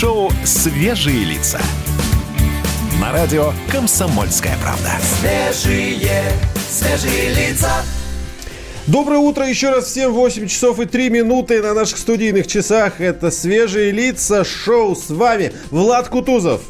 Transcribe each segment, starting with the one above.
шоу «Свежие лица». На радио «Комсомольская правда». Свежие, свежие лица. Доброе утро еще раз всем. 8 часов и 3 минуты на наших студийных часах. Это «Свежие лица» шоу. С вами Влад Кутузов.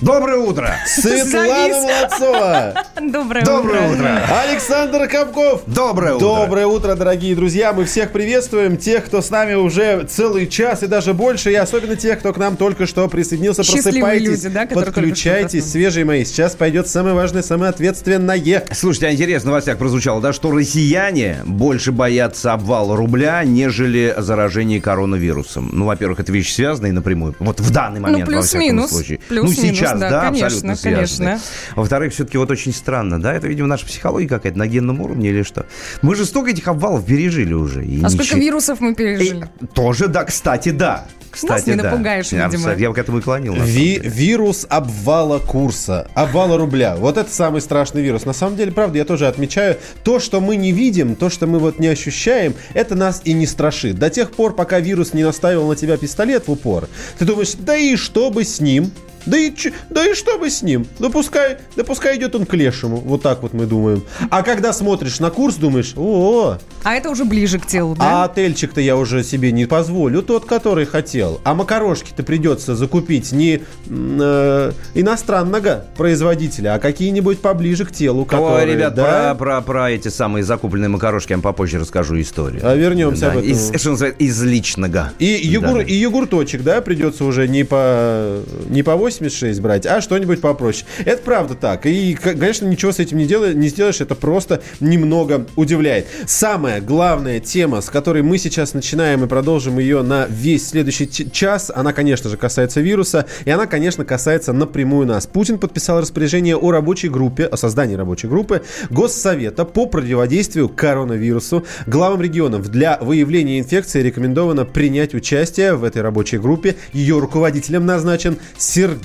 Доброе утро! Светлана Молодцова. Доброе, Доброе утро! Александр Капков. Доброе утро! Доброе утро, дорогие друзья. Мы всех приветствуем. Тех, кто с нами уже целый час и даже больше. И особенно тех, кто к нам только что присоединился. Счастливые Просыпайтесь, люди, да, подключайтесь, свежие мои. Сейчас пойдет самое важное, самое ответственное. Слушайте, а интересно, в новостях прозвучало, да, что россияне больше боятся обвала рубля, нежели заражения коронавирусом. Ну, во-первых, это вещи связанные напрямую. Вот в данный момент, во всяком плюс-минус. случае. Плюс-минус, ну, сейчас, да, да, конечно, абсолютно связаны. конечно. Во-вторых, все-таки вот очень странно, да, это, видимо, наша психология какая-то на генном уровне или что. Мы же столько этих обвалов пережили уже. и А сколько ничего- вирусов мы пережили? Э, Тоже, да, кстати, да. Кстати, не да. напугаешь, Я, видимо. Я бы к этому и клонил. Ви- вирус обвала курса, обвала рубля. Вот это самый страшный вирус. На самом деле, правда, я тоже отмечаю, то, что мы не видим, то, что мы вот не ощущаем, это нас и не страшит. До тех пор, пока вирус не наставил на тебя пистолет в упор, ты думаешь, да и что бы с ним? Да и, да и что бы с ним? Да пускай, да пускай идет он к лешему. Вот так вот мы думаем. А когда смотришь на курс, думаешь, о, А это уже ближе к телу, а да? отельчик-то я уже себе не позволю, тот, который хотел. А макарошки-то придется закупить не э, иностранного производителя, а какие-нибудь поближе к телу, которые... Ой, ребят, да? про, про, про эти самые закупленные макарошки я вам попозже расскажу историю. А вернемся об этом. Из, что называется, из личного. И, йогур, Да. и йогурточек, да, придется уже не по, не по 86 брать, а что-нибудь попроще. Это правда так. И, конечно, ничего с этим не, делаешь, не сделаешь, это просто немного удивляет. Самая главная тема, с которой мы сейчас начинаем и продолжим ее на весь следующий час, она, конечно же, касается вируса, и она, конечно, касается напрямую нас. Путин подписал распоряжение о рабочей группе, о создании рабочей группы Госсовета по противодействию коронавирусу. Главам регионов для выявления инфекции рекомендовано принять участие в этой рабочей группе. Ее руководителем назначен Сергей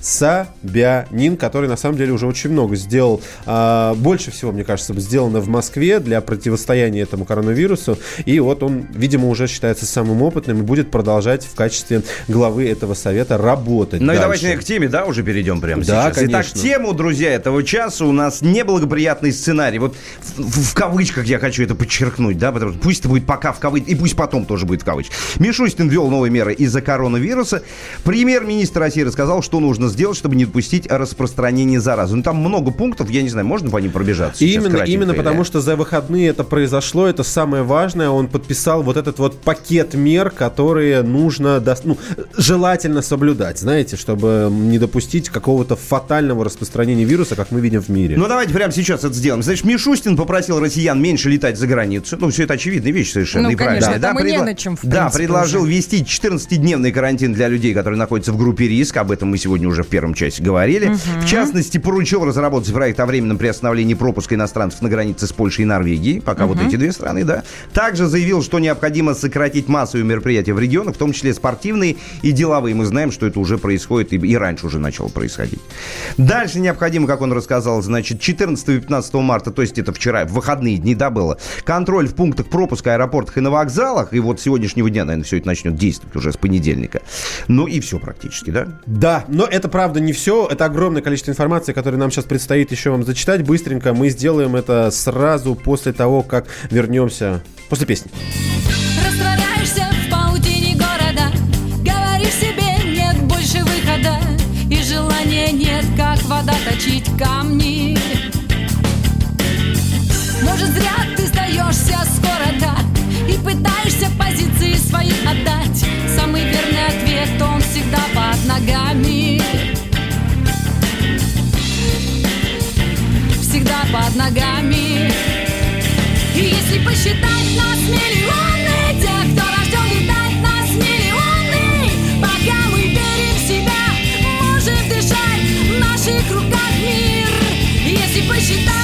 Собянин, который на самом деле уже очень много сделал. а, больше всего, мне кажется, сделано в Москве для противостояния этому коронавирусу. И вот он, видимо, уже считается самым опытным и будет продолжать в качестве главы этого совета работать. Ну и давайте наверное, к теме, да, уже перейдем прямо Да, сейчас. Итак, конечно. тему, друзья, этого часа у нас неблагоприятный сценарий. Вот в, в- в кавычках я хочу это подчеркнуть, да, потому что пусть это будет пока в кавычках, и пусть потом тоже будет в кавычках. Мишустин ввел новые меры из-за коронавируса. Премьер-министр России рассказал, что нужно сделать, чтобы не допустить распространения заразы. Ну, там много пунктов, я не знаю, можно по ним пробежаться? Именно, именно или- потому, что за выходные это произошло, это самое важное. Он подписал вот этот вот пакет мер, которые нужно, ну, желательно соблюдать, знаете, чтобы не допустить какого-то фатального распространения вируса, как мы видим в мире. Ну, давайте прямо сейчас это сделаем. Значит, Мишустин попросил россиян меньше летать за границу. Ну, все это очевидные вещи совершенно. Ну, и конечно, там и не на чем, в Да, принципе, предложил уже. ввести 14-дневный карантин для людей, которые находятся в группе риска. Об этом мы сегодня уже в первом части говорили. В частности, поручил разработать проект о временном приостановлении пропуска иностранцев на границе с Польшей и Норвегией. Пока вот эти две страны, да. Также заявил, что необходимо сократить массовые мероприятия в регионах, в том числе спортивные и деловые. Мы знаем, что это уже происходит и, и раньше уже начало происходить. Дальше необходимо, как он рассказал, значит, 14 и 15 марта, то есть это вчера, в выходные дни, да, было, контроль в пунктах пропуска, аэропортах и на вокзалах. И вот с сегодняшнего дня, наверное, все это начнет действовать уже с понедельника. Ну и все практически, да? Да, но это правда не все. Это огромное количество информации, которое нам сейчас предстоит еще вам зачитать. Быстренько мы сделаем это сразу после того, как вернемся после песни. Растворяешься в паутине города Говоришь себе, нет больше выхода И желания нет, как вода точить камни под ногами. И если посчитать нас миллионы Тех, кто рожден летать нас миллионы Пока мы верим в себя Можем дышать в наших руках мир. Если посчитать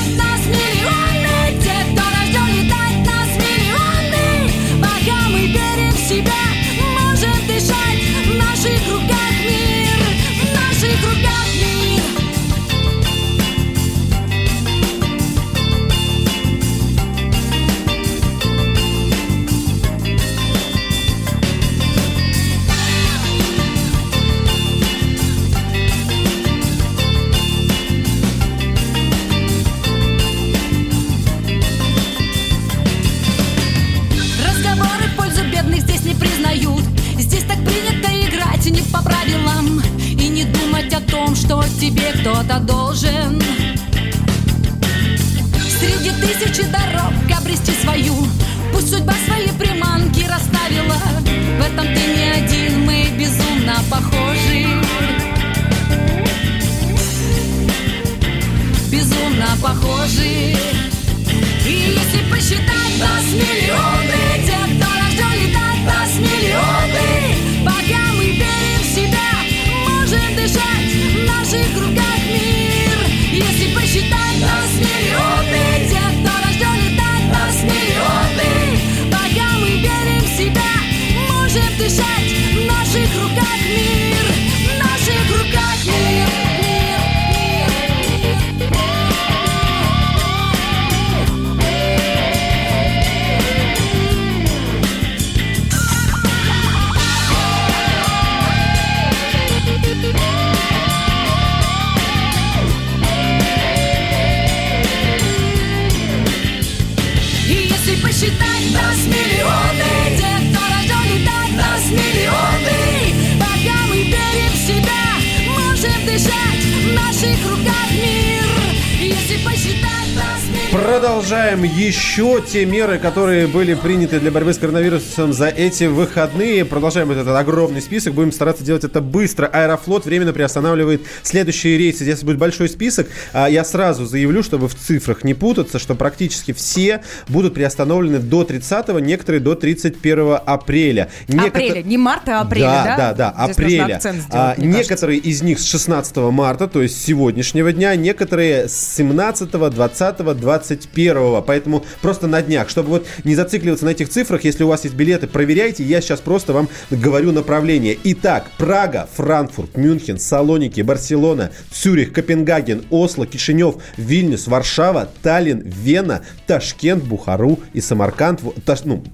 те меры, которые были приняты для борьбы с коронавирусом за эти выходные. Продолжаем этот огромный список. Будем стараться делать это быстро. Аэрофлот временно приостанавливает следующие рейсы. Здесь будет большой список. А, Я сразу заявлю, чтобы в цифрах не путаться, что практически все будут приостановлены до 30 некоторые до 31 апреля. Некотор- Апреля, не марта, а апреля, да? да? Да, да, Здесь апреля. акцент сделать, А, мне кажется. некоторые из них с 16 марта, то есть сегодняшнего дня, некоторые с 17, 20, 21. Поэтому просто на днях, чтобы вот не зацикливаться на этих цифрах, если у вас есть билеты, проверяйте. Я сейчас просто вам говорю направление. Итак, Прага, Франкфурт, Мюнхен, Салоники, Барселона, Цюрих, Копенгаген, Осло, Кишинев, Вильнюс, Варшава, Таллин, Вена, Ташкент, Бухару и Самарканд. Таш- ну,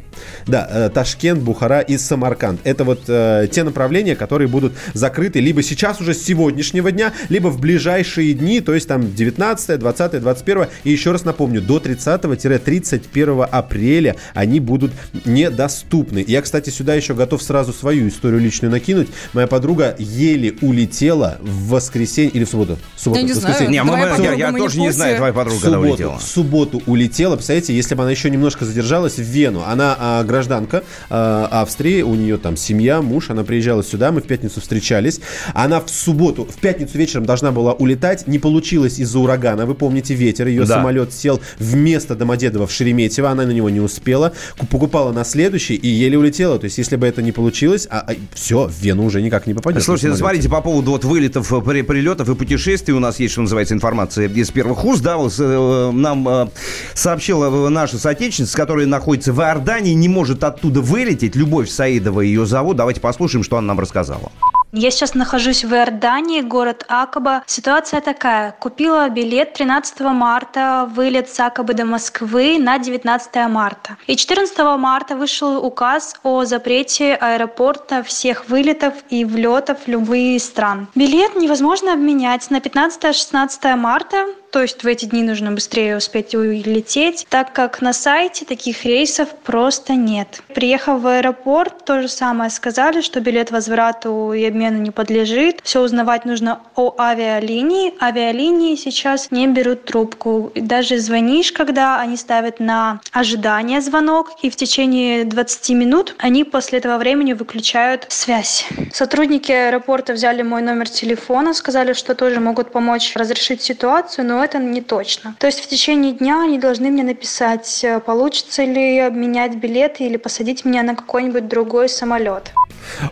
да, э, Ташкент, Бухара и Самарканд. Это вот э, те направления, которые будут закрыты либо сейчас уже с сегодняшнего дня, либо в ближайшие дни, то есть там 19, 20, 21. И еще раз напомню, до 30-31 апреля они будут недоступны. Я, кстати, сюда еще готов сразу свою историю личную накинуть. Моя подруга еле улетела в воскресенье или в субботу. В субботу, Я не в знаю. воскресенье. Не, мы- Твоя мы- я, я мы не тоже не знаю, твоя подруга когда субботу, улетела. в субботу улетела. Представляете, если бы она еще немножко задержалась в Вену. Она а, гражданка а, Австрии, у нее там семья, муж. Она приезжала сюда, мы в пятницу встречались. Она в субботу, в пятницу вечером должна была улетать. Не получилось из-за урагана. Вы помните ветер. Ее Да. самолет сел вместо Домодедово в Шереметьево. Она на него не успела. Ку- Покупала на следующий и еле улетела. То есть, если бы это не получилось, а, все, в Вену уже никак не попадет. Слушайте, смотрите, по поводу вот вылетов, э, при- прилетов и путешествий у нас есть, что называется, информация из первых уст. Да, э, нам э, сообщила наша соотечественница, которая находится в Иордании, не может оттуда вылететь. Любовь Саидова ее зовут. Давайте послушаем, что она нам рассказала. Я сейчас нахожусь в Иордании, город Акаба. Ситуация такая. Купила билет 13 марта, вылет с Акабы до Москвы на 19 марта. И 14 марта вышел указ о запрете аэропорта всех вылетов и влетов в любые стран. Билет невозможно обменять на 15-16 марта, то есть в эти дни нужно быстрее успеть улететь, так как на сайте таких рейсов просто нет. Приехав в аэропорт, то же самое сказали, что билет возврату и обмену не подлежит. Все узнавать нужно о авиалинии. Авиалинии сейчас не берут трубку. Даже звонишь, когда они ставят на ожидание звонок, и в течение 20 минут они после этого времени выключают связь. Сотрудники аэропорта взяли мой номер телефона, сказали, что тоже могут помочь разрешить ситуацию, но это не точно. То есть в течение дня они должны мне написать, э, получится ли обменять билеты или посадить меня на какой-нибудь другой самолет.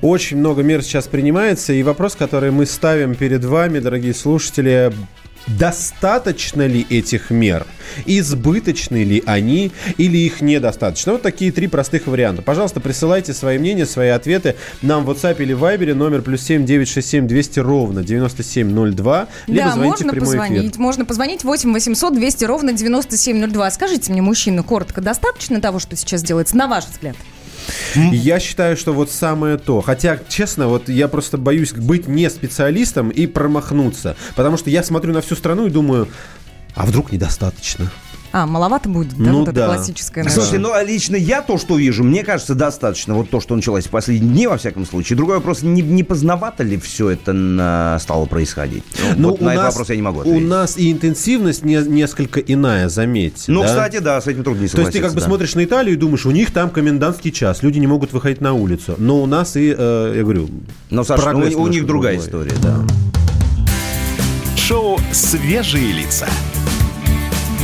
Очень много мер сейчас принимается, и вопрос, который мы ставим перед вами, дорогие слушатели, достаточно ли этих мер? Избыточны ли они или их недостаточно? Вот такие три простых варианта. Пожалуйста, присылайте свои мнения, свои ответы нам в WhatsApp или Viber, номер плюс 7 967 200 ровно 9702, либо да, звоните можно в прямой позвонить. эфир. Можно позвонить 8 800 200 ровно 9702. Скажите мне, мужчина, коротко, достаточно того, что сейчас делается, на ваш взгляд? Я считаю, что вот самое то. Хотя, честно, вот я просто боюсь быть не специалистом и промахнуться. Потому что я смотрю на всю страну и думаю, а вдруг недостаточно? А, маловато будет, да, Ну вот это да. классическое. наша. Слушайте, ну а лично я то, что вижу, мне кажется, достаточно. Вот то, что началось в последние дни, во всяком случае. Другой вопрос, не, не поздновато ли все это на- стало происходить? Ну, вот у на этот нас- вопрос я не могу У ответить. нас и интенсивность не- несколько иная, заметьте. Ну, да? кстати, да, с этим трудно не То есть ты как бы да. смотришь на Италию и думаешь, у них там комендантский час, люди не могут выходить на улицу. Но у нас и, э, я говорю, Но, Саша, ну, у, у них другая другой. история, да. Шоу «Свежие лица».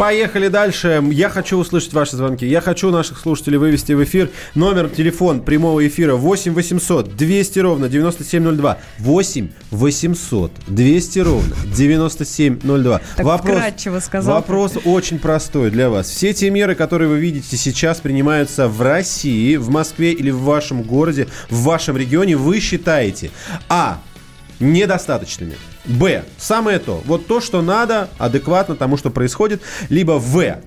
Поехали дальше. Я хочу услышать ваши звонки. Я хочу наших слушателей вывести в эфир. Номер, телефон прямого эфира 8 800 200 ровно 9702. 8 800 200 ровно 9702. Так вкратчиво сказал. Вопрос очень простой для вас. Все те меры, которые вы видите сейчас принимаются в России, в Москве или в вашем городе, в вашем регионе, вы считаете А. Недостаточными. Б. Самое то. Вот то, что надо, адекватно тому, что происходит. Либо В.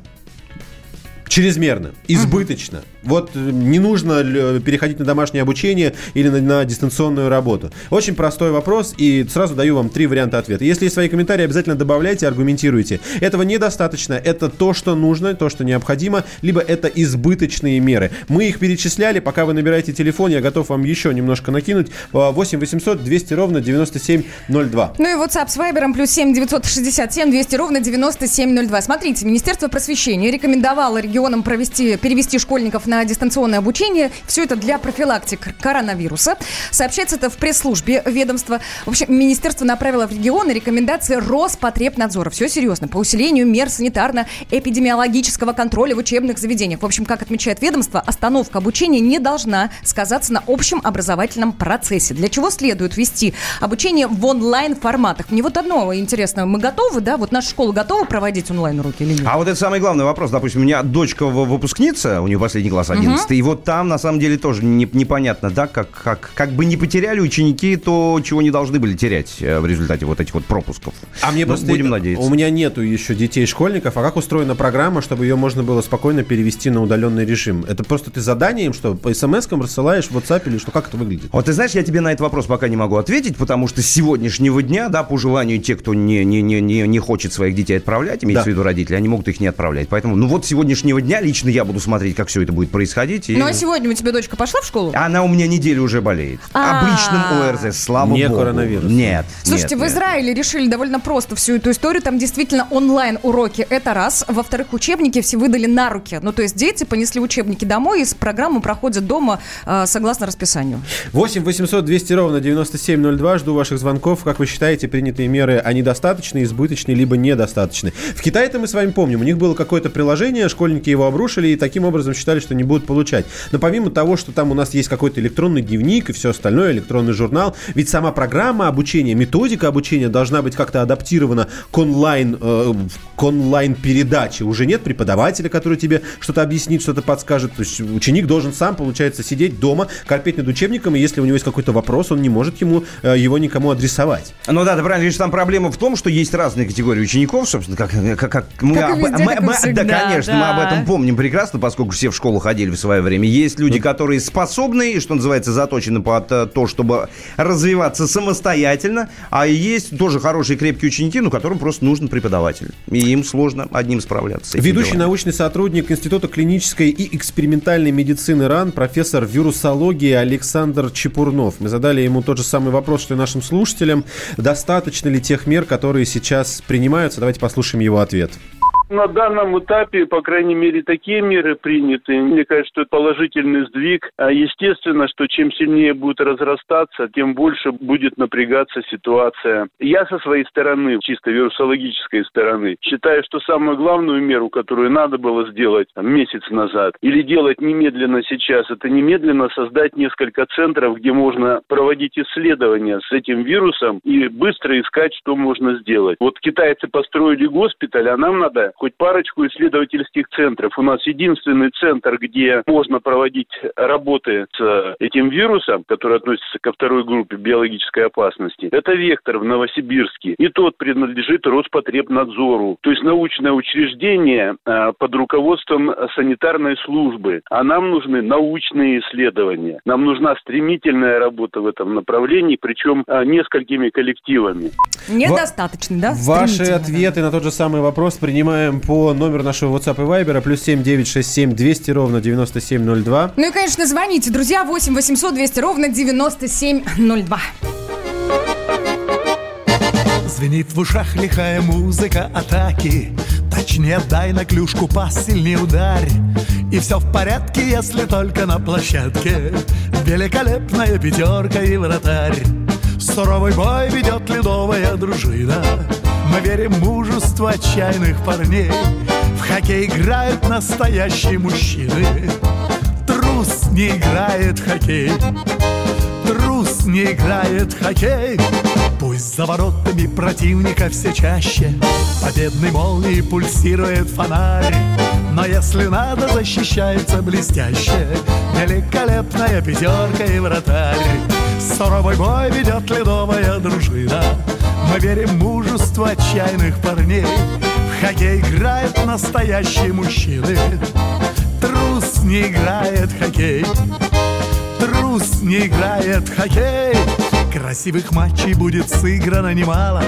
Чрезмерно, избыточно. Вот э, не нужно л- переходить на домашнее обучение или на, на дистанционную работу. Очень простой вопрос, и сразу даю вам три варианта ответа. Если есть свои комментарии, обязательно добавляйте, аргументируйте. Этого недостаточно, это то, что нужно, то, что необходимо, либо это избыточные меры. Мы их перечисляли, пока вы набираете телефон, я готов вам еще немножко накинуть. А, 8 800 200 ровно 9702. Ну и WhatsApp с Вайбером плюс 7 967 200 ровно 9702. Смотрите, Министерство просвещения рекомендовало регионам провести, перевести школьников на дистанционное обучение. Все это для профилактики коронавируса. Сообщается это в пресс-службе ведомства. В общем, Министерство направило в регионы рекомендации Роспотребнадзора. Все серьезно. По усилению мер санитарно-эпидемиологического контроля в учебных заведениях. В общем, как отмечает ведомство, остановка обучения не должна сказаться на общем образовательном процессе. Для чего следует вести обучение в онлайн-форматах? Мне вот одно интересно. Мы готовы, да? Вот наша школа готова проводить онлайн-уроки или нет? А вот это самый главный вопрос. Допустим, у меня дочка в- выпускница, у нее последний класс 11, и вот там на самом деле тоже не- непонятно, да, как, как, как бы не потеряли ученики то, чего не должны были терять э, в результате вот этих вот пропусков. А мне Ну, просто будем надеяться. У меня нету еще детей-школьников. А как устроена программа, чтобы ее можно было спокойно перевести на удаленный режим? Это просто ты задание им, что по смс-кам рассылаешь в WhatsApp или что? Как это выглядит? Вот ты знаешь, я тебе на этот вопрос пока не могу ответить, потому что с сегодняшнего дня, да, по желанию тех, кто не, не, не, не, не хочет своих детей отправлять, имеется Да. в виду родители, они могут их не отправлять. Поэтому, ну вот с сегодняшнего дня лично я буду смотреть, как все это будет происходить. И... Ну а сегодня у тебя дочка пошла в школу? Она у меня неделю уже болеет. А. Обычным ОРЗ, слава Не богу. коронавирус. Нет. Слушайте, нет, в нет. Израиле решили довольно просто всю эту историю. Там действительно онлайн-уроки. Это раз. Во-вторых, учебники все выдали на руки. Ну, то есть дети понесли учебники домой и с программу проходят дома э, согласно расписанию. 8 800 200 ровно 9702. Жду ваших звонков. Как вы считаете, принятые меры, они достаточны, избыточны, либо недостаточны? В Китае-то мы с вами помним, у них было какое-то приложение, школьники его обрушили и таким образом считали, что не будут получать. Но помимо того, что там у нас есть какой-то электронный дневник и все остальное, электронный журнал, ведь сама программа обучения, методика обучения должна быть как-то адаптирована к онлайн, э, к онлайн-передаче. Уже нет преподавателя, который тебе что-то объяснит, что-то подскажет. То есть ученик должен сам, получается, сидеть дома, корпеть над учебником, и если у него есть какой-то вопрос, он не может ему э, его никому адресовать. Ну да, ты правильно говоришь, там проблема в том, что есть разные категории учеников, собственно, как, как, как мы, Как об- везде, мы- мы- да, конечно, мы да. об этом помним прекрасно, поскольку все в школу ходили в свое время. Есть люди, которые способны, что называется, заточены под э, то, чтобы развиваться самостоятельно, а есть тоже хорошие крепкие ученики, ну, которым просто нужен преподаватель. И им сложно одним справляться. Ведущий делами. научный сотрудник Института клинической и экспериментальной медицины РАН, профессор вирусологии Александр Чепурнов. Мы задали ему тот же самый вопрос, что и нашим слушателям. Достаточно ли тех мер, которые сейчас принимаются? Давайте послушаем его ответ. На данном этапе, по крайней мере, такие меры приняты. Мне кажется, что это положительный сдвиг. А естественно, что чем сильнее будет разрастаться, тем больше будет напрягаться ситуация. Я со своей стороны, чисто вирусологической стороны, считаю, что самую главную меру, которую надо было сделать там, месяц назад, или делать немедленно сейчас, это немедленно создать несколько центров, где можно проводить исследования с этим вирусом и быстро искать, что можно сделать. Вот китайцы построили госпиталь, а нам надо хоть парочку исследовательских центров. У нас единственный центр, где можно проводить работы с этим вирусом, который относится ко второй группе биологической опасности, это Вектор в Новосибирске. И тот принадлежит Роспотребнадзору. То есть научное учреждение э, под руководством санитарной службы. А нам нужны научные исследования. Нам нужна стремительная работа в этом направлении, причем э, несколькими коллективами. Недостаточно, да? Ваши ответы на тот же самый вопрос принимаем по номеру нашего WhatsApp и Viber плюс 7 967 200 ровно 9702. Ну и, конечно, звоните, друзья, 8 800 200 ровно 9702. Звенит в ушах лихая музыка атаки. Точнее дай на клюшку пас, сильнее ударь. И все в порядке, если только на площадке. Великолепная пятерка и вратарь. Суровый бой ведет ледовая дружина Мы верим в мужество отчаянных парней. В хоккей играют настоящие мужчины. Трус не играет в хоккей. Трус не играет в хоккей. Пусть за воротами противника все чаще. Победной молнией пульсирует фонарь. Но если надо, защищается блестяще. Великолепная пятерка и вратарь. Суровый бой ведет ледовая дружина Мы верим в мужество отчаянных парней. В хоккей играют настоящие мужчины. Трус не играет в хоккей. Трус не играет в хоккей. Красивых матчей будет сыграно немало.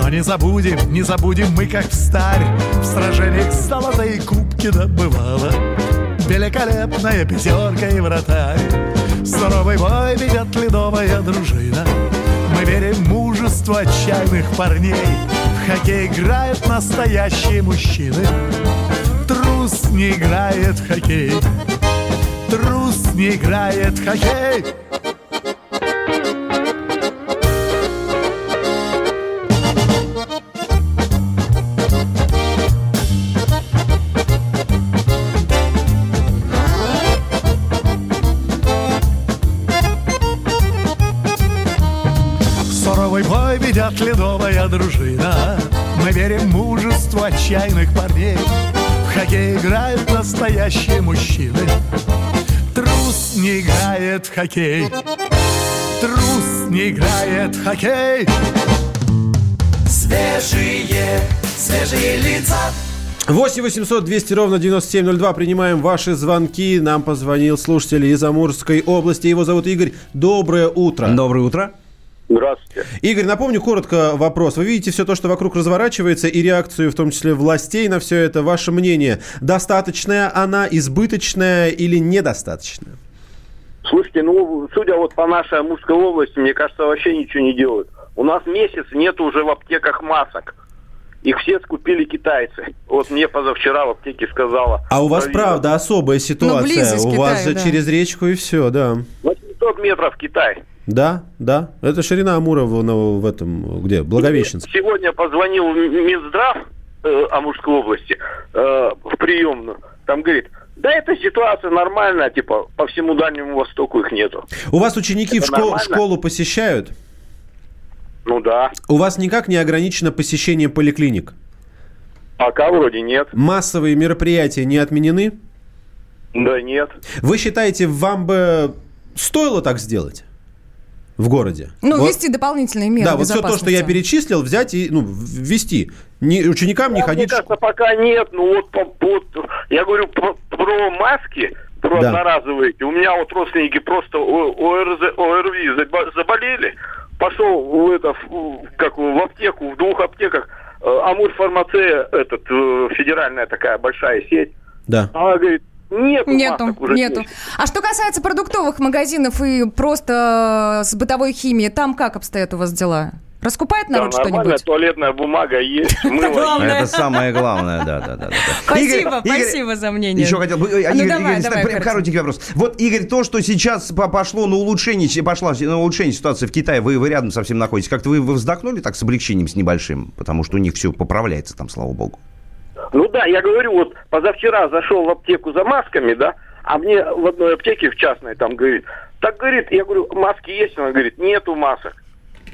Но не забудем, не забудем мы как в старь В сражениях золотые кубки добывала. Великолепная пятерка и вратарь. Суровый бой ведет ледовая дружина. Мы верим в мужество отчаянных парней В хоккей играют настоящие мужчины. Трус не играет в хоккей. Трус не играет в хоккей ледовая дружина Мы верим в мужество отчаянных парней В хоккей играют настоящие мужчины Трус не играет в хоккей Трус не играет в хоккей Свежие, свежие лица. 8 800 200 ровно 9702. Принимаем ваши звонки. Нам позвонил слушатель из Амурской области. Его зовут Игорь. Доброе утро. Доброе утро. Здравствуйте. Игорь, напомню коротко вопрос. Вы видите все то, что вокруг разворачивается, и реакцию, в том числе властей на все это. Ваше мнение, достаточная она, избыточная или недостаточная? Слушайте, ну, судя вот по нашей Амурской области, мне кажется, вообще ничего не делают. У нас месяц нет уже в аптеках масок. Их все скупили китайцы. Вот мне позавчера в аптеке сказала. А у вас, Провизор. правда, особая ситуация. близость у вас Китая, же да. через речку и все, да. 800 метров Китай. Да, да. Это ширина Амура в, ну, в этом, где? Благовещенск. Сегодня позвонил в Минздрав э, Амурской области э, в приемную. Там говорит, да эта ситуация нормальная, типа по всему Дальнему Востоку их нету. У вас ученики в Это школ- нормально? школу посещают? Ну да, У вас никак не ограничено посещение поликлиник? пока вроде нет. Массовые мероприятия не отменены? Да нет. Вы считаете, вам бы стоило так сделать? В городе? Ну, Вот- ввести дополнительные меры Да, вот все то, что я перечислил, взять и ну, ввести. Не, ученикам не Да, ходить Мне кажется, пока нет. Ну вот, по- вот я говорю про, про маски, про Да. одноразовые. У меня вот родственники просто О- ОРЗ, ОРВИ заболели. Пошел в это, в- как в аптеку, в двух аптеках. э, Амур фармация, этот, э, федеральная такая большая сеть. Да. Она говорит, нету, Нету, масок уже нету. месяц. А что касается продуктовых магазинов и просто с бытовой химией, там как обстоят у вас дела? Раскупает Да, народ нормально, что-нибудь? туалетная бумага есть, мыло Главное. Это самое главное, да, да, да. да. Спасибо, спасибо за мнение. Еще хотел бы... э, А ну Игорь, коротенький вопрос. Вот, Игорь, то, что сейчас по- пошло на улучшение, пошла на улучшение ситуации в Китае, вы, вы рядом совсем находитесь, как-то вы вздохнули так с облегчением, с небольшим? Потому что у них все поправляется там, слава богу. Ну да, я говорю, вот позавчера зашел в аптеку за масками, да, а мне в одной аптеке, в частной, там говорит, так, говорит, я говорю, маски есть? Она говорит, нету масок.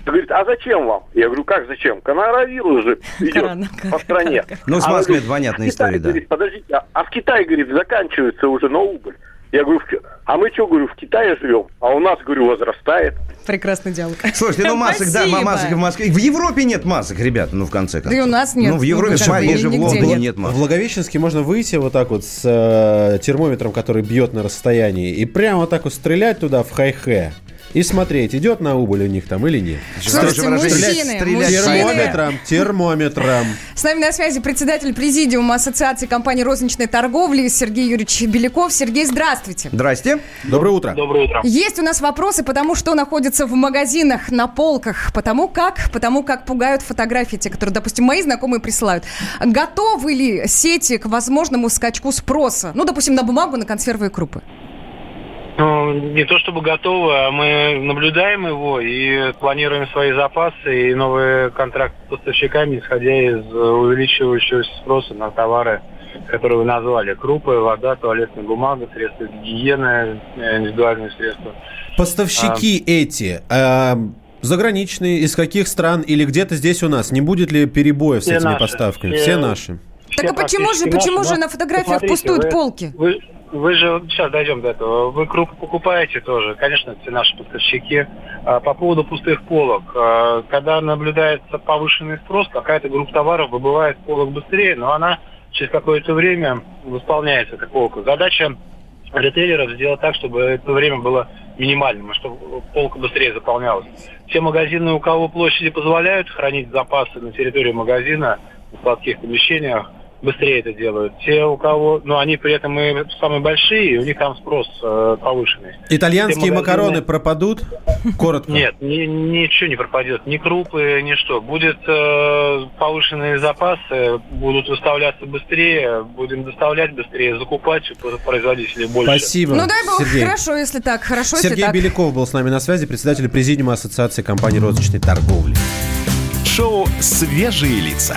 Говорит, а зачем вам? Я говорю, как зачем? Коронавирус же идет по стране. Ну, с Она масками это понятная «В Китае, история, да. Подождите, а, а в Китае, говорит, заканчивается уже на убыль. Я говорю, «В а мы что, говорю, в Китае живем? А у нас, говорю, возрастает. Прекрасный диалог. Слушайте, ну масок, да, масок в Москве. В Европе нет масок, ребята, ну в конце концов. Да и у нас нет. Ну в Европе, Ну, в как бы, Париже, в Лондоне нет. нет В масок. Благовещенске можно выйти вот так вот с э, термометром, который бьет на расстоянии, и прямо вот так вот стрелять туда в хай-хэ. И смотреть, идет на убыль у них там или нет. Слушайте, мужчины, Стрелять-. Термометром, термометром. С нами на связи председатель президиума Ассоциации компаний розничной торговли Сергей Юрьевич Беляков. Сергей, здравствуйте. Здрасте. Доброе утро. Доброе утро. Есть у нас вопросы, потому что находится в магазинах, на полках, потому как, потому как пугают фотографии, те, которые, допустим, мои знакомые присылают. Готовы ли сети к возможному скачку спроса? Ну, допустим, на бумагу, на консервы и крупы. Ну, не то чтобы готовы, а мы наблюдаем его и планируем свои запасы и новые контракты с поставщиками, исходя из э, увеличивающегося спроса на товары, которые вы назвали. Крупы, вода, туалетная бумага, средства гигиены, э, индивидуальные средства. Поставщики эти э, заграничные, из каких стран или где-то здесь у нас? Не будет ли перебоев с Все этими наши. поставками? Все- Все наши. Так а почему же, почему наши, же на фотографиях пустуют вы- полки? Вы, вы же, сейчас дойдем до этого, вы крупы покупаете тоже, конечно, это наши поставщики. А, По поводу пустых полок, а, когда наблюдается повышенный спрос, какая-то группа товаров выбывает полок быстрее, но она через какое-то время восполняется, как полка. Задача ритейлеров сделать так, чтобы это время было минимальным, чтобы полка быстрее заполнялась. Те магазины, у кого площади позволяют хранить запасы на территории магазина, в складских помещениях, быстрее это делают. Те, у кого, ну, они при этом и самые большие, и у них там спрос э, повышенный. Итальянские магазины- макароны пропадут? Коротко. Нет, ни- ничего не пропадет, ни крупы, ни что. Будет э, повышенные запасы, будут выставляться быстрее, будем доставлять быстрее, закупать у производителей больше. Спасибо, Ну дай бог, Сергей. хорошо, если так, хорошо, если Сергей так. Беляков был с нами на связи, председатель президиума Ассоциации компаний розничной торговли. Шоу «Свежие лица».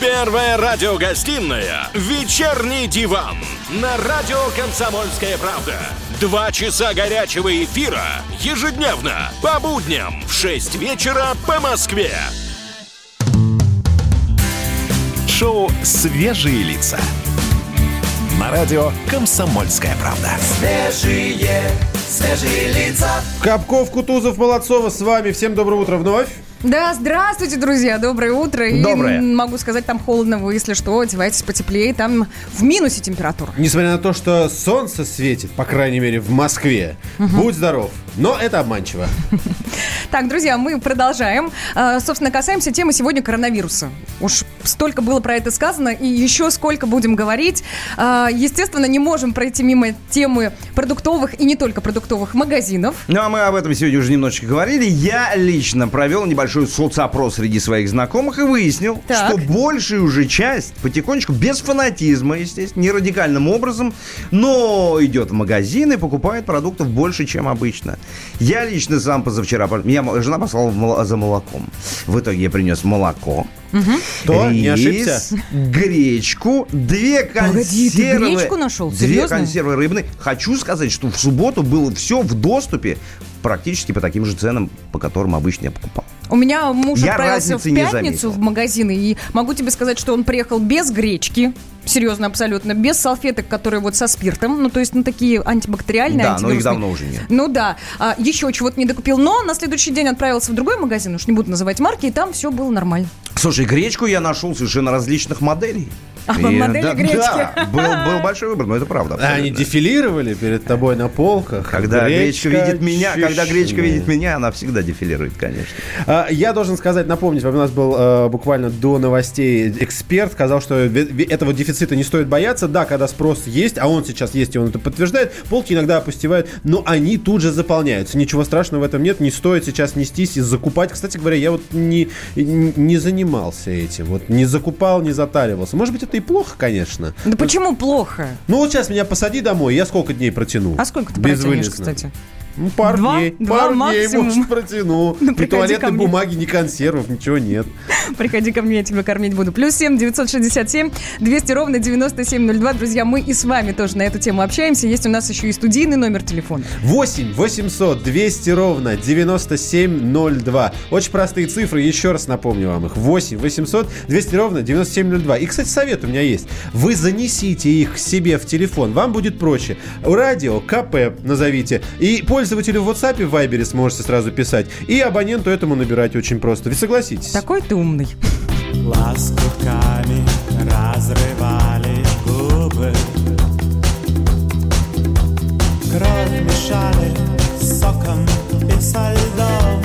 Первая радиогостинная «Вечерний диван» на радио «Комсомольская правда». Два часа горячего эфира ежедневно по будням в 6 вечера по Москве. Шоу «Свежие лица». На радио «Комсомольская правда». Свежие, свежие лица. Капков, Кутузов, Молодцова с вами. Всем доброе утро вновь. Да, здравствуйте, друзья, доброе утро. И Доброе. м, могу сказать, там холодно, вы, если что, одевайтесь потеплее, там в минусе температура. Несмотря на то, что солнце светит, по крайней мере, в Москве, будь здоров. Но это обманчиво. Так, друзья, мы продолжаем. А, собственно, касаемся темы сегодня коронавируса. Уж столько было про это сказано, и еще сколько будем говорить. А, естественно, не можем пройти мимо темы продуктовых и не только продуктовых магазинов. Ну, а мы об этом сегодня уже немножечко говорили. Я лично провел небольшой соцопрос среди своих знакомых и выяснил, Так. что большая уже часть потихонечку, без фанатизма, естественно, не радикальным образом, но идет в магазин и покупает продуктов больше, чем обычно. Я лично сам позавчера, меня жена послала за молоком. В итоге я принес молоко, Кто? Не рис, ошибся? гречку, две Погоди, ты консервы. гречку нашел? Две Серьезно? консервы рыбные. Хочу сказать, что в субботу было все в доступе практически по таким же ценам, по которым обычно я покупал. У меня муж Я отправился в не пятницу в магазин, и могу тебе сказать, что он приехал без гречки. Серьезно, абсолютно. Без салфеток, которые вот со спиртом. Ну, то есть, ну, такие антибактериальные, Да, но их давно уже нет. Ну да. А, еще чего-то не докупил. Но на следующий день отправился в другой магазин, уж не буду называть марки, и там все было нормально. Слушай, гречку я нашел совершенно различных моделей. А, И, модели да, гречки. Да, был, был большой выбор, но это правда. А они дефилировали перед тобой на полках. Когда гречка, видит меня, когда гречка чищенная. видит меня, она всегда дефилирует, конечно. А, Я должен сказать, напомнить, у нас был э, буквально до новостей эксперт, сказал, что этого дефицита не стоит бояться. Да, когда спрос есть, а он сейчас есть, и он это подтверждает, полки иногда опустевают, но они тут же заполняются. Ничего страшного в этом нет, не стоит сейчас нестись и закупать. Кстати говоря, я вот не, не занимался этим, вот не закупал, не затаривался. Может быть, это и плохо, конечно. Да почему плохо? Ну вот сейчас меня посади домой, я сколько дней протяну? А сколько ты протянешь, кстати? Ну, пару Два? дней. Два пару дней, максимум. может, протяну. Ну, ни туалетной бумаги, ни консервов, ничего нет. Приходи ко мне, я тебя кормить буду. Плюс семь девятьсот шестьдесят семь двести ровно девяносто семь ноль два. Друзья, мы и с вами тоже на эту тему общаемся. Есть у нас еще и студийный номер телефона. 8 800 200 ровно 9702. Очень простые цифры, еще раз напомню вам их. 8 800 200 ровно 9702. И, кстати, совет у меня есть. Вы занесите их к себе в телефон, вам будет проще. Радио, КП назовите. И пользователю в WhatsApp, в Viber сможете сразу писать. И абоненту этому набирать очень просто. Ведь согласитесь? Такой ты умный. Лоскутками разрывали губы Кровь мешали с соком и со льдом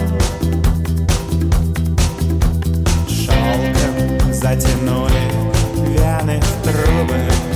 Шелком затянули вены в трубы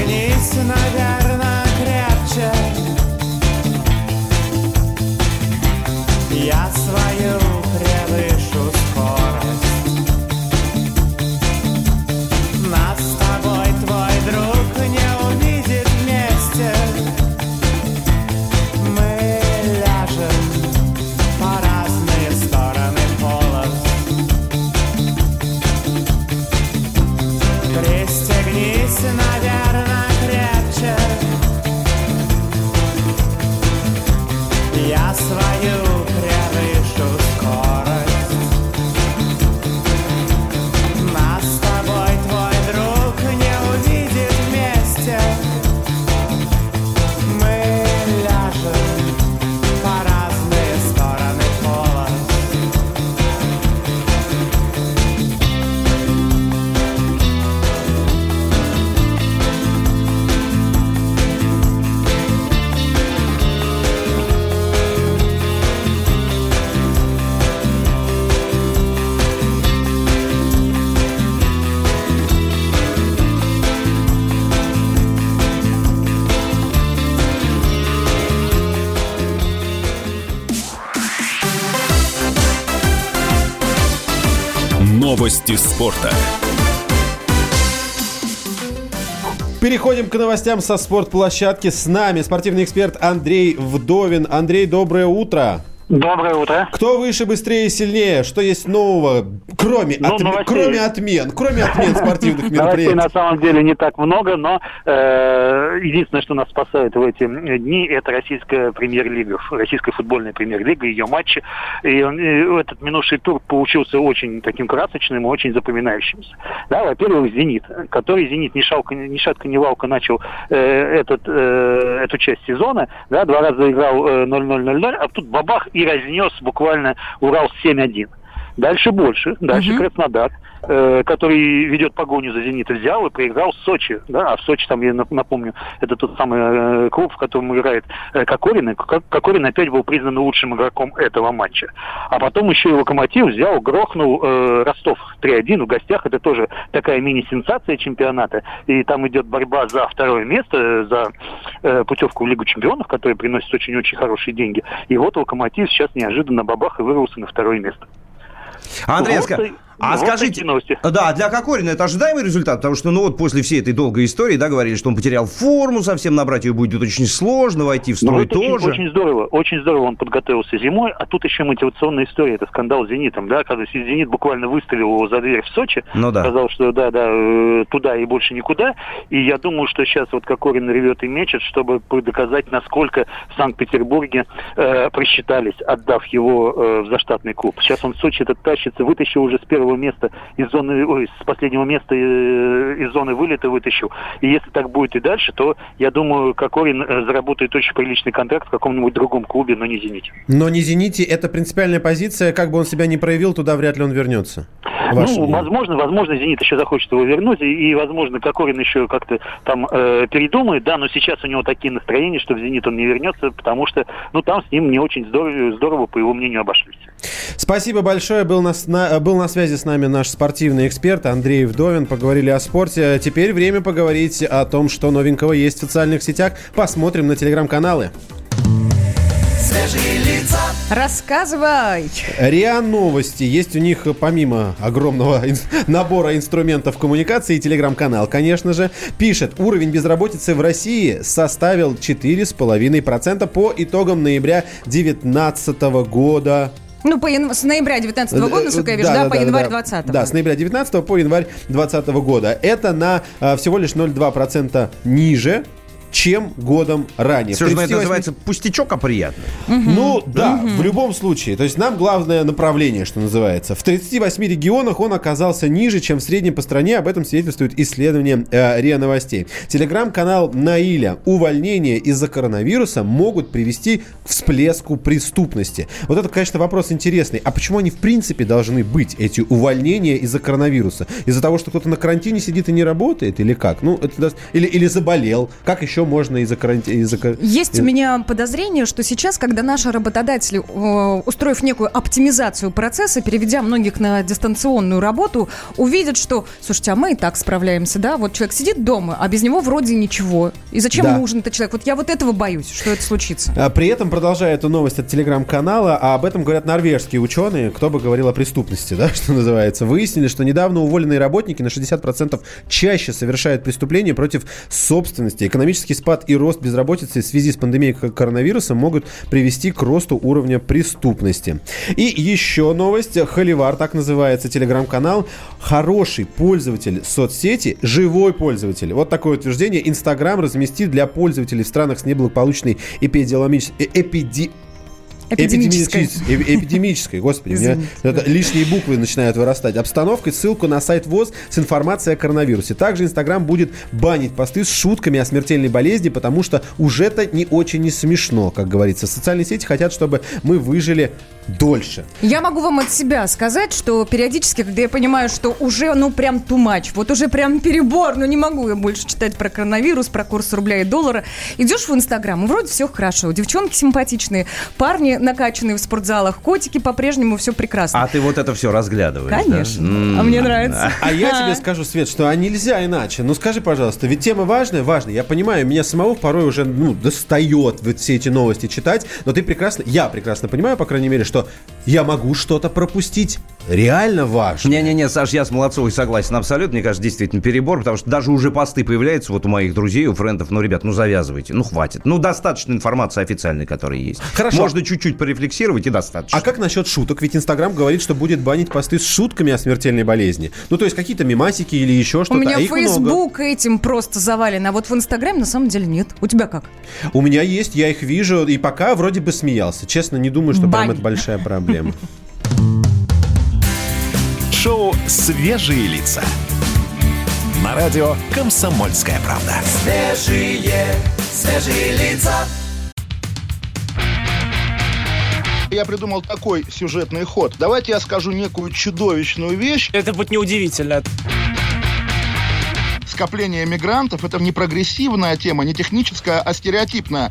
Пристегнись, наверное, крепче. Я свою Новости спорта. Переходим к новостям со спортплощадки. С нами спортивный эксперт Андрей Вдовин. Андрей, доброе утро. Доброе утро. Кто выше, быстрее, сильнее? Что есть нового, кроме, Ну, отме- новостей. кроме отмен, кроме отмен спортивных Новостей мероприятий? на самом деле не так много, но э, единственное, что нас спасает в эти дни, это российская премьер-лига, российская футбольная премьер-лига, ее матчи. И э, этот минувший тур получился очень таким красочным и очень запоминающимся. Да, во-первых, «Зенит», который «Зенит» ни, шалка, ни шатка, ни валка начал э, этот, э, эту часть сезона, да, два раза играл э, 0-0-0-0, а тут бабах и разнес буквально Урал 7-1. Дальше больше, дальше Краснодар, э, который ведет погоню за «Зенит», взял и проиграл в Сочи. Да? А в Сочи, там, я нап- напомню, это тот самый э, клуб, в котором играет э, Кокорин. И Ко- Кокорин опять был признан лучшим игроком этого матча. А потом еще и «Локомотив» взял, грохнул э, Ростов 3-1 в гостях. Это тоже такая мини-сенсация чемпионата. И там идет борьба за второе место, э, за э, путевку в Лигу чемпионов, которая приносит очень-очень хорошие деньги. И вот «Локомотив» сейчас неожиданно бабах и вырвался на второе место. Андрей, Вот а вот скажите, новости. да, для Кокорина это ожидаемый результат, потому что, ну вот после всей этой долгой истории, да, говорили, что он потерял форму, совсем набрать ее будет очень сложно, войти в Ну, строй очень, тоже. очень здорово, очень здорово он подготовился зимой, а тут еще мотивационная история, это скандал с «Зенитом», да, когда «Зенит» буквально выставил его за дверь в Сочи, Ну да. сказал, что да, да, э, туда и больше никуда, и я думаю, что сейчас вот Кокорин ревет и мечет, чтобы доказать, насколько в Санкт-Петербурге э, просчитались, отдав его э, в заштатный клуб. Сейчас он в Сочи этот тащится, вытащил уже с первого места из зоны, ой, с последнего места э, из зоны вылета вытащил. И если так будет и дальше, то я думаю, Кокорин э, заработает очень приличный контракт в каком-нибудь другом клубе, но не «Зените». Но не «Зените» это принципиальная позиция, как бы он себя не проявил, туда вряд ли он вернется. Ваше ну, мнение. возможно, возможно, «Зенит» еще захочет его вернуть, и, и, возможно, Кокорин еще как-то там э, передумает, да, но сейчас у него такие настроения, что в «Зенит» он не вернется, потому что, ну, там с ним не очень здорово, здорово по его мнению, обошлись. Спасибо большое. Был на, на- был на связи с нами наш спортивный эксперт Андрей Вдовин. Поговорили о спорте. Теперь время поговорить о том, что новенького есть в социальных сетях. Посмотрим на телеграм-каналы. Свежие лица. Рассказывай. РИА Новости. Есть у них, помимо огромного ин- набора инструментов коммуникации, и телеграм-канал, конечно же, пишет, уровень безработицы в России составил 4,5% по итогам ноября 2019 года. Ну, по ян- с ноября 19 года, насколько я вижу, да, по январь 20 Да, с ноября 19 по январь 2020 года. Это на э, всего лишь 0,2% ниже, чем годом ранее. Все же это 38 называется пустячок, а приятно. ну да, в любом случае. То есть нам главное направление, что называется. В 38 регионах он оказался ниже, чем в среднем по стране. Об этом свидетельствует исследование э, РИА Новостей. Телеграм-канал Наиля. Увольнения из-за коронавируса могут привести к всплеску преступности. Вот это, конечно, вопрос интересный. А почему они в принципе должны быть, эти увольнения из-за коронавируса? Из-за того, что кто-то на карантине сидит и не работает? Или как? Ну, это, даст- или, или заболел. Как еще можно из-за карантина? Кар- Есть у меня подозрение, что сейчас, когда наши работодатели, э, устроив некую оптимизацию процесса, переведя многих на дистанционную работу, увидят, что, слушайте, а мы и так справляемся, да? Вот человек сидит дома, а без него вроде ничего. И зачем Да. нужен этот человек? Вот я вот этого боюсь, что это случится. А, При этом, продолжая эту новость от телеграм-канала, а об этом говорят норвежские ученые, кто бы говорил о преступности, да, что называется, выяснили, что недавно уволенные работники на 60% чаще совершают преступления против собственности. Экономический спад и рост безработицы в связи с пандемией коронавируса могут привести к росту уровня преступности. И еще новость. Холивар, так называется телеграм-канал. Хороший пользователь соцсети, живой пользователь. Вот такое утверждение Инстаграм разместит для пользователей в странах с неблагополучной эпидемиологической... Эпиди... Эпидемической. Эпидемической, э- эпидемической, господи, у меня Извините, это лишние буквы начинают вырастать. Обстановкой ссылку на сайт ВОЗ с информацией о коронавирусе. Также Инстаграм будет банить посты с шутками о смертельной болезни, потому что уже это не очень не смешно, как говорится. Социальные сети хотят, чтобы мы выжили дольше. Я могу вам от себя сказать, что периодически, когда я понимаю, что уже, ну, прям much, вот уже прям перебор, ну, не могу я больше читать про коронавирус, про курс рубля и доллара, идешь в Инстаграм, вроде все хорошо, девчонки симпатичные, парни накачанные в спортзалах, котики по-прежнему все прекрасно. А ты вот это все разглядываешь, да? Конечно. М, А мне нравится. А я тебе скажу, Свет, что а нельзя иначе. Ну скажи, пожалуйста, ведь тема важная, важная. Я понимаю, меня самого порой уже ну, достает вот все эти новости читать, но ты прекрасно, я прекрасно понимаю, по крайней мере, что я могу что-то пропустить. Реально важно. Не-не-не, Саш, я с Молодцовой согласен абсолютно. Мне кажется, действительно перебор, потому что даже уже посты появляются вот у моих друзей, у френдов. Ну, ребят, ну завязывайте, ну хватит. Ну, достаточно информации официальной, которая есть. Хорошо. Можно чуть-чуть порефлексировать и достаточно. А как насчет шуток? Ведь Инстаграм говорит, что будет банить посты с шутками о смертельной болезни. Ну, то есть какие-то мемасики или еще У что-то. меня а много. Фейсбук этим просто завален, а вот в Инстаграме на самом деле нет. У тебя как? У меня есть, я их вижу, и пока вроде бы смеялся. Честно, не думаю, что Бань. прям это большая проблема. Шоу «Свежие лица». На радио «Комсомольская правда». Свежие, свежие лица. Я придумал такой сюжетный ход. Давайте я скажу некую чудовищную вещь. Это будет неудивительно. Скопление мигрантов – это не прогрессивная тема, не техническая, а стереотипная.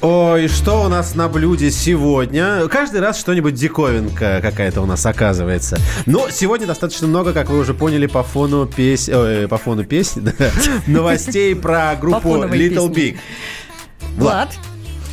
Ой, что у нас на блюде сегодня? Каждый раз что-нибудь диковинка какая-то у нас оказывается. Но сегодня достаточно много, как вы уже поняли, по фону песни, по фону песни, да, новостей про группу Little. Big. Влад,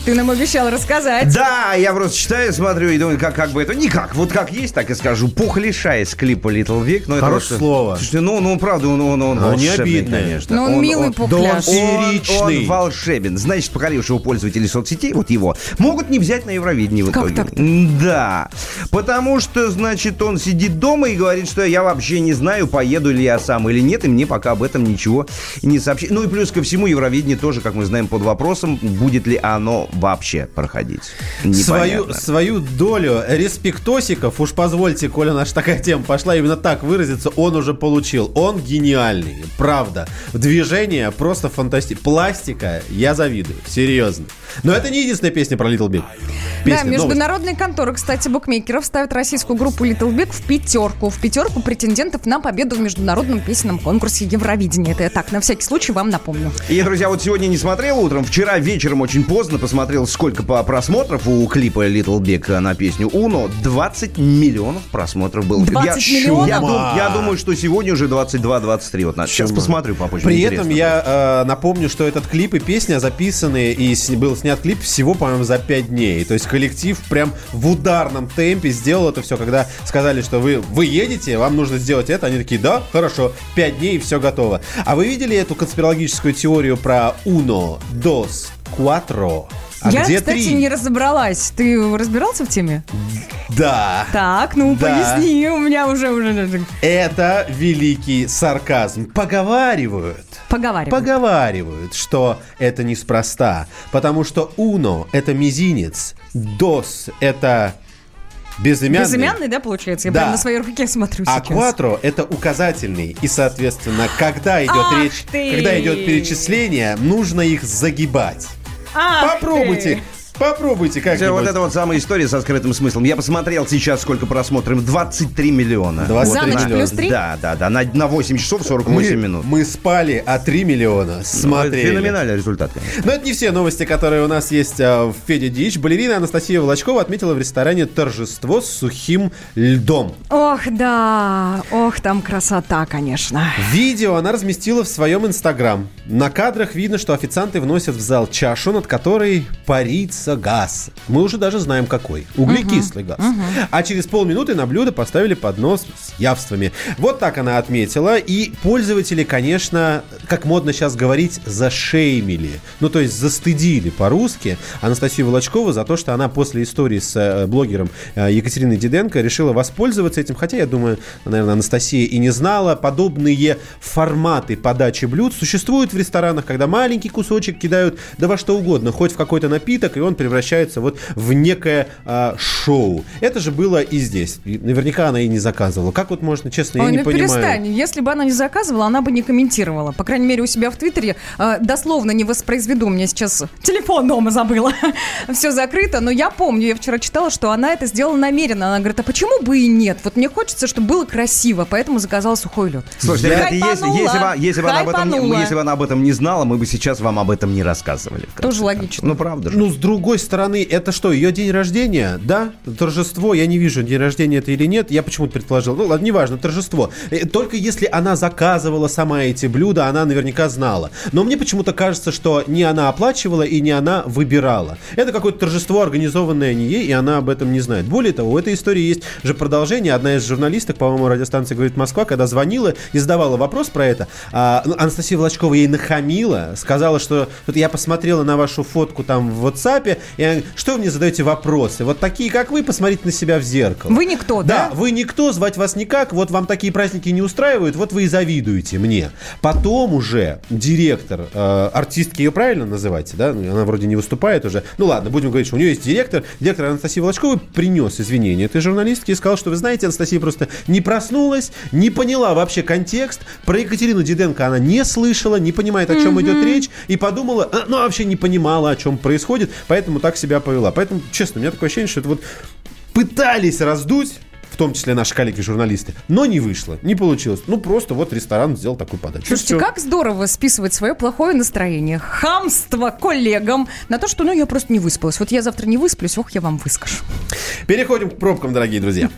ты нам обещал рассказать. Да, я просто читаю, смотрю и думаю, как, как бы это никак. Вот как есть, так и скажу. Пухлиша из клипа Little Big. Ну, это Хорошее вот- слово. Слушайте, ну, ну, правда, он, он, он Ну, не обидное. конечно. Но он милый пухляш. Да он Он, он волшебен. Значит, покорившего пользователей соцсетей, вот его, могут не взять на Евровидение в Как итоге. так-то? Да. Потому что, значит, он сидит дома и говорит, что я вообще не знаю, поеду ли я сам или нет, и мне пока об этом ничего не сообщили. Ну и плюс ко всему, Евровидение тоже, как мы знаем, под вопросом, будет ли оно вообще проходить. Свою, Непонятно. свою долю респектосиков, уж позвольте, коли наша такая тема пошла именно так выразиться, он уже получил. Он гениальный, правда. Движение просто фантастическое. Пластика, я завидую, серьезно. Но это не единственная песня про Little Big. Да, Песня, новость. международные конторы, кстати, букмекеров ставят российскую группу Little Big в пятерку. В пятерку претендентов на победу в международном песенном конкурсе Евровидения. Это я так, на всякий случай вам напомню. И, друзья, вот сегодня не смотрел утром, вчера вечером очень поздно посмотрел, сколько по просмотров у клипа Little Big на песню Уно. 20 миллионов просмотров было. 20 я, миллионов? Я, дум- я думаю, что сегодня уже 22-23. Вот. Сейчас посмотрю попозже. При этом я э, напомню, что этот клип и песня записаны, и с- был снят клип всего, по-моему, за 5 дней. То есть коллектив прям в ударном темпе сделал это все, когда сказали, что вы, вы едете, вам нужно сделать это. Они такие, да, хорошо, 5 дней и все готово. А вы видели эту конспирологическую теорию про uno, dos, cuatro? А я, где кстати, три? не разобралась. Ты разбирался в теме? Да. Так, ну Да. поясни, у меня уже уже Это великий сарказм. Поговаривают. поговаривай. Поговаривают, что это неспроста, потому что уно – это мизинец, дос – это безымянный, Безымянный, да, получается? Я Да. прям на своей руке смотрю а сейчас. кватро – это указательный. И, соответственно, когда идет Ах речь, ты! когда идет перечисление, нужно их загибать. Ах Попробуйте! Попробуйте как Всё, вот это вот самая история со скрытым смыслом. Я посмотрел сейчас, сколько просмотров. 23 миллиона. 23 За ночь миллиона. плюс три? Да, да, да. На, на 8 часов 48 мы, минут. мы спали, а 3 миллиона Ну, смотрели. Феноменальный результат, конечно. Но это не все новости, которые у нас есть а, в Феде Дич. Балерина Анастасия Волочкова отметила в ресторане торжество с сухим льдом. Ох, да. Ох, там красота, конечно. Видео она разместила в своем инстаграм. На кадрах видно, что официанты вносят в зал чашу, над которой парится газ. Мы уже даже знаем какой. Углекислый газ. А через полминуты на блюдо поставили поднос с явствами. Вот так она отметила. И пользователи, конечно, как модно сейчас говорить, зашеймили. Ну, то есть застыдили по-русски Анастасию Волочкову за то, что она после истории с э, блогером э, Екатериной Диденко решила воспользоваться этим. Хотя, я думаю, наверное, Анастасия и не знала. Подобные форматы подачи блюд существуют в ресторанах, когда маленький кусочек кидают да во что угодно, хоть в какой-то напиток, и он он превращается вот в некое а, шоу. Это же было и здесь. И наверняка она и не заказывала. Как вот можно, честно, Ой, я не ну понимаю. перестань. Если бы она не заказывала, она бы не комментировала. По крайней мере, у себя в Твиттере э, дословно не воспроизведу. У меня сейчас телефон дома забыла. Все закрыто. Но я помню, я вчера читала, что она это сделала намеренно. Она говорит, а почему бы и нет? Вот мне хочется, чтобы было красиво, поэтому заказала сухой лед. Ребята, если, если, бы, если, бы она об этом, если бы она об этом не знала, мы бы сейчас вам об этом не рассказывали. Тоже логично. Ну, правда же. Ну, с другой стороны, это что, ее день рождения? Да? Торжество, я не вижу, день рождения это или нет. Я почему-то предположил. Ну, ладно, неважно, торжество. Э, Только если она заказывала сама эти блюда, она наверняка знала. Но мне почему-то кажется, что не она оплачивала и не она выбирала. Это какое-то торжество, организованное не ей, и она об этом не знает. Более того, у этой истории есть же продолжение. Одна из журналисток, по-моему, радиостанции «Говорит Москва», когда звонила и задавала вопрос про это, а, ну, Анастасия Волочкова ей нахамила, сказала, что вот я посмотрела на вашу фотку там в WhatsApp, и она говорит, что вы мне задаете вопросы? Вот такие, как вы, посмотрите на себя в зеркало. Вы никто, Да, да? вы никто, звать вас никак, вот вам такие праздники не устраивают, вот вы и завидуете мне. Потом уже директор, э, артистки ее правильно называть, да? Ну, Она вроде не выступает уже. Ну ладно, будем говорить, что у нее есть директор. Директор Анастасии Волочковой принес извинения этой журналистке и сказал, что вы знаете, Анастасия просто не проснулась, не поняла вообще контекст. Про Екатерину Диденко она не слышала, не понимает, о чем идет речь, и подумала, а, ну вообще не понимала, о чем происходит, поэтому так себя повела. Поэтому, честно, у меня такое ощущение, что это вот пытались раздуть, в том числе наши коллеги-журналисты, но не вышло, не получилось. Ну, просто вот ресторан сделал такую подачу. Слушайте, как здорово списывать свое плохое настроение, хамство коллегам на то, что ну я просто не выспалась. Вот я завтра не высплюсь, ох, я вам выскажу. Переходим к пробкам, дорогие друзья.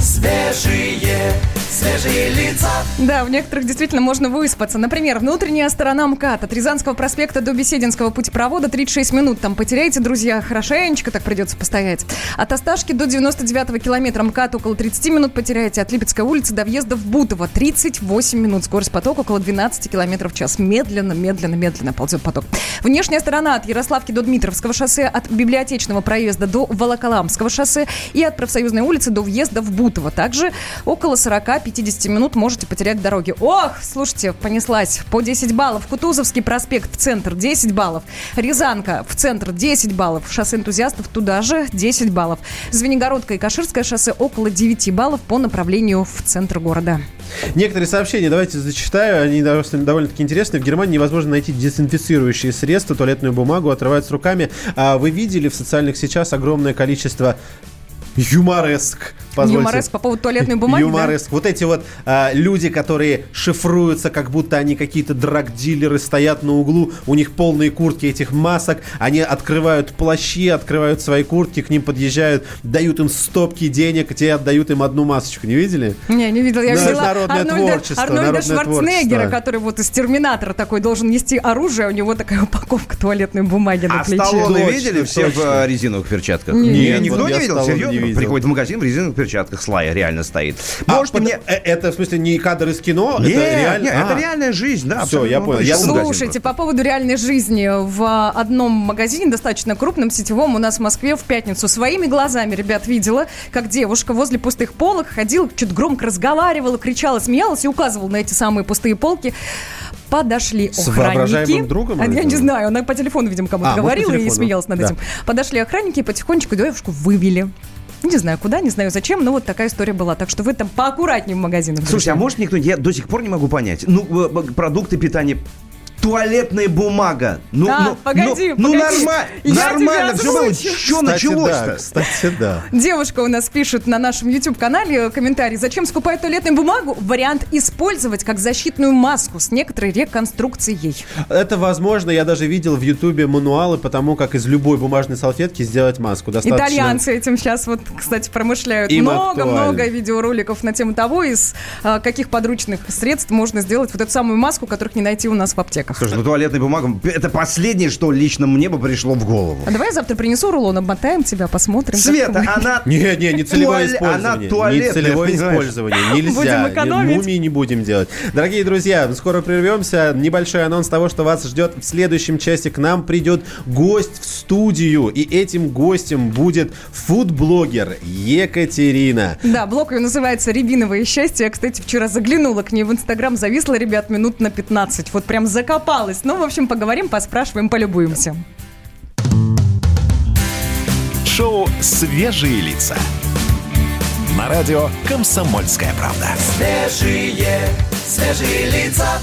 Свежие, свежие лица. Да, в некоторых действительно можно выспаться. Например, внутренняя сторона МКАД от Рязанского проспекта до Бесединского путепровода 36 минут. Там потеряете, друзья, хорошенечко так придется постоять. От Осташки до 99 километра МКАД около 30 минут потеряете. От Липецкой улицы до въезда в Бутово 38 минут. Скорость потока около 12 километров в час. Медленно, медленно, медленно ползет поток. Внешняя сторона от Ярославки до Дмитровского шоссе, от Библиотечного проезда до Волоколамского шоссе и от Профсоюзной улицы до въезда в Бутово. Также около 40-50 минут можете потерять дороги. Ох, слушайте, понеслась. По 10 баллов. Кутузовский проспект в центр 10 баллов. Рязанка в центр 10 баллов. Шоссе энтузиастов туда же 10 баллов. Звенигородка и Каширское шоссе около 9 баллов по направлению в центр города. Некоторые сообщения, давайте зачитаю, они довольно- довольно-таки интересные. В Германии невозможно найти дезинфицирующие средства, туалетную бумагу отрывают с руками. А вы видели в социальных сетях огромное количество юмореск? позвольте. Юмореск по поводу туалетной бумаги, да? Юмореск. Вот эти вот а, люди, которые шифруются, как будто они какие-то драг-дилеры, стоят на углу, у них полные куртки этих масок, они открывают плащи, открывают свои куртки, к ним подъезжают, дают им стопки денег, те отдают им одну масочку. Не видели? Не, не видел. Я Да, видела народное Арнольда, творчество, Арнольда народное Шварценеггера, творчество. который вот из Терминатора такой должен нести оружие, а у него такая упаковка туалетной бумаги на А плече. Сталлоне Точно, видели все в э, резиновых перчатках? Нет. Нет, никто вот не видел? Сталлоне Серьезно? Видел. Приходит в магазин в резиновых перчатках, Слая реально стоит. А, Можете мне... э, Это, в смысле, не кадр из кино? Нет, это реально? нет, это А. реальная жизнь, да. Абсолютно. я Ну, понял. Я Слушайте, по поводу реальной жизни в одном магазине, достаточно крупном, сетевом, у нас в Москве в пятницу своими глазами, ребят, видела, как девушка возле пустых полок ходила, что-то громко разговаривала, кричала, смеялась и указывала на эти самые пустые полки. Подошли С охранники. воображаемым другом А Я это? не знаю, она по телефону, видимо, кому-то А, может, говорила и смеялась над Да. этим. Подошли охранники и потихонечку девушку вывели. Не знаю куда, не знаю зачем, но вот такая история была. Так что вы там поаккуратнее в магазинах. Слушайте, друзья. а может никто... Я до сих пор не могу понять. Ну, э, продукты питания... Туалетная бумага. Ну, А, ну, погоди, ну, ну, погоди. норма- Я нормально тебя все было. Что Кстати, да, началось-то? кстати, да. Девушка у нас пишет на нашем YouTube-канале комментарий. Зачем скупать туалетную бумагу? Вариант использовать как защитную маску с некоторой реконструкцией. Это возможно, я даже видел в Ютубе мануалы по тому, как из любой бумажной салфетки сделать маску. Достаточно... Итальянцы этим сейчас вот, кстати, промышляют. Много-много видеороликов на тему того, из а, каких подручных средств можно сделать вот эту самую маску, которых не найти у нас в аптеках. Слушай, ну туалетная бумага, это последнее, что лично мне бы пришло в голову. А давай я завтра принесу рулон, обмотаем тебя, посмотрим. Света, она... Не, не, не целевое использование. она туалетная, не целевое использование. Нельзя. Будем Не- экономить. Мумии не будем делать. Дорогие друзья, скоро прервемся. Небольшой анонс того, что вас ждет в следующем части. К нам придет гость в студию. И этим гостем будет фудблогер Екатерина. Да, блог ее называется «Рябиновое счастье». Я, кстати, вчера заглянула к ней в Инстаграм, зависла, ребят, минут на 15. Вот прям закопалась. Ну, в общем, поговорим, поспрашиваем, полюбуемся. Шоу «Свежие лица». На радио «Комсомольская правда». Свежие, свежие лица.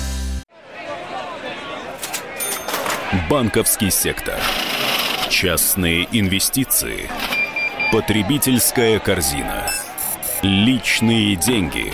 Банковский сектор. Частные инвестиции. Потребительская корзина. Личные деньги.